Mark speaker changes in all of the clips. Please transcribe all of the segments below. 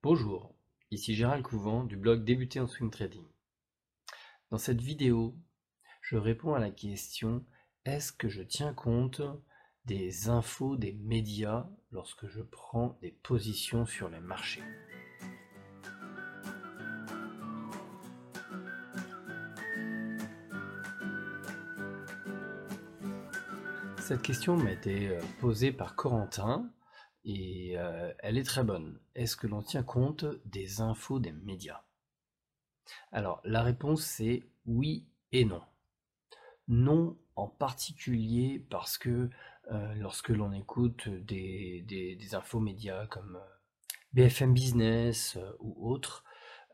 Speaker 1: Bonjour, ici Gérald Couvent du blog Débuter en Swing Trading. Dans cette vidéo, je réponds à la question est-ce que je tiens compte des infos des médias lorsque je prends des positions sur les marchés? Cette question m'a été euh, posée par Corentin et euh, elle est très bonne. Est-ce que l'on tient compte des infos des médias? Alors la réponse c'est oui et non. Non en particulier parce que euh, lorsque l'on écoute des, infos médias comme BFM Business ou autres,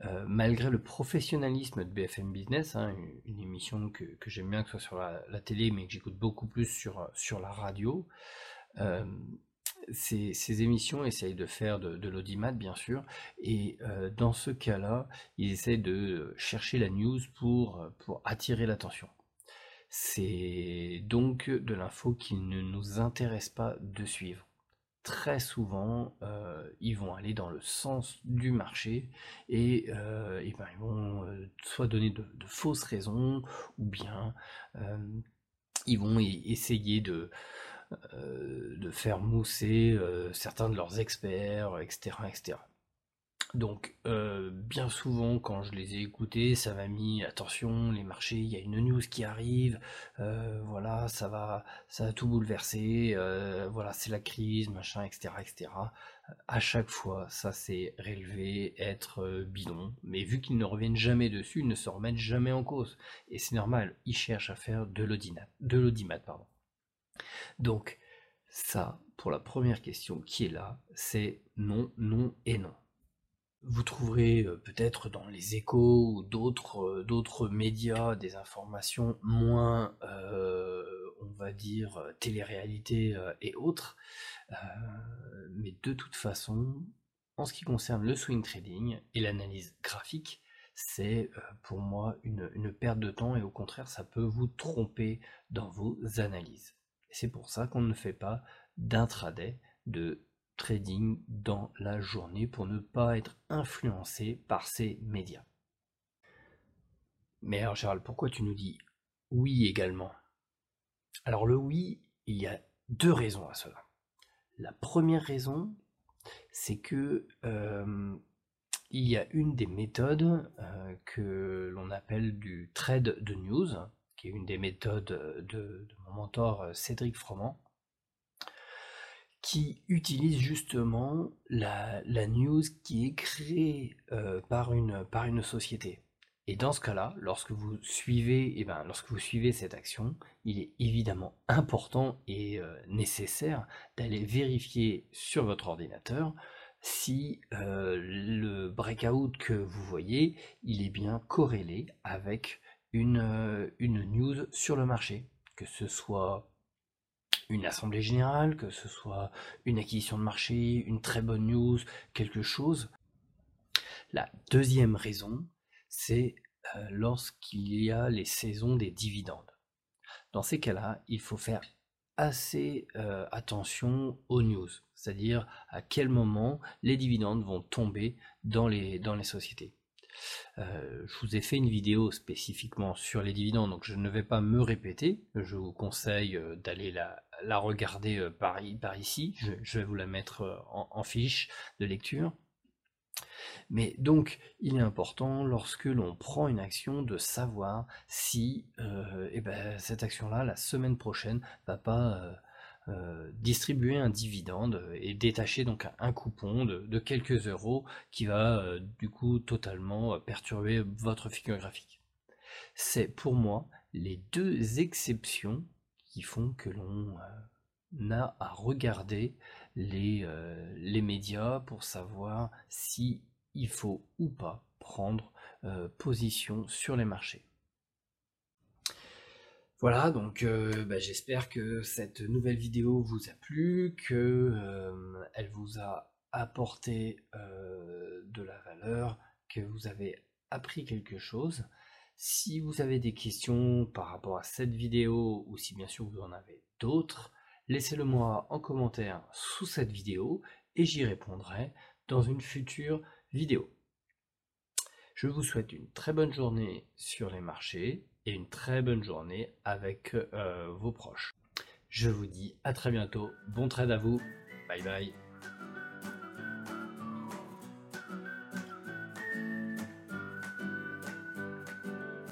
Speaker 1: euh, malgré le professionnalisme de BFM Business, hein, une, émission que, j'aime bien que ce soit sur la, télé, mais que j'écoute beaucoup plus sur la radio, ces, émissions essayent de faire de, l'audimat, bien sûr, et euh, dans ce cas-là, ils essayent de chercher la news pour, pour attirer l'attention. C'est donc de l'info qu'il ne nous intéresse pas de suivre très souvent, euh, ils vont aller dans le sens du marché et, euh, ben, ils vont soit donner de, fausses raisons ou bien ils vont essayer de, de faire mousser certains de leurs experts, etc. etc. Donc, euh, bien souvent, quand je les ai écoutés, ça m'a mis attention, les marchés, il y a une news qui arrive, euh, voilà, ça va, ça va tout bouleverser, euh, voilà, c'est la crise, machin, etc., etc. À chaque fois, ça s'est rélevé être bidon, mais vu qu'ils ne reviennent jamais dessus, ils ne se remettent jamais en cause, et c'est normal, ils cherchent à faire de l'audimat, de l'audimat, pardon. Donc, ça, pour la première question qui est là, c'est non, non et non. Vous trouverez euh, peut-être dans les échos ou d'autres euh, médias des informations moins, euh, on va dire, télé-réalité et autres. mais de toute façon, en ce qui concerne le swing trading et l'analyse graphique, c'est pour moi une, perte de temps et au contraire, ça peut vous tromper dans vos analyses. C'est pour ça qu'on ne fait pas d'intraday, de trading dans la journée pour ne pas être influencé par ces médias. Mais alors Gérald, pourquoi tu nous dis oui également? Alors le oui, il y a deux raisons à cela. La première raison, c'est que euh, il y a une des méthodes euh, que l'on appelle du trade de news, qui est une des méthodes de, de mon mentor Cédric Froment, qui utilise justement la, news qui est créée euh, par, une, par une société. Et dans ce cas-là, lorsque vous suivez, eh ben, lorsque vous suivez cette action, il est évidemment important et euh, nécessaire d'aller vérifier sur votre ordinateur si euh, le breakout que vous voyez, il est bien corrélé avec une, une news sur le marché, que ce soit une assemblée générale, que ce soit une acquisition de marché, une très bonne news, quelque chose. La deuxième raison, c'est euh, lorsqu'il y a les saisons des dividendes. Dans ces cas-là, il faut faire assez euh, attention aux news, c'est-à-dire à quel moment les dividendes vont tomber dans les sociétés. Euh, je vous ai fait une vidéo spécifiquement sur les dividendes, donc je ne vais pas me répéter. Je vous conseille euh, d'aller la, regarder euh, par, ici. Je, vais vous la mettre en, fiche de lecture. Mais donc, il est important lorsque l'on prend une action de savoir si eh ben, cette action-là, la semaine prochaine, va pas euh, distribuer un dividende et détacher donc un coupon de, quelques euros qui va euh, du coup totalement euh, perturber votre figure graphique. C'est pour moi les deux exceptions qui font que l'on a à regarder les, les, médias pour savoir si faut ou pas prendre position sur les marchés. Voilà, donc euh, bah, j'espère que cette nouvelle vidéo vous a plu, que euh, vous a apporté euh, de la valeur, que vous avez appris quelque chose. Si vous avez des questions par rapport à cette vidéo ou si bien sûr vous en avez d'autres, laissez-le moi en commentaire sous cette vidéo et j'y répondrai dans une future vidéo. Je vous souhaite une très bonne journée sur les marchés et une très bonne journée avec euh, vos proches. Je vous dis à très bientôt. Bon trade à vous. Bye bye.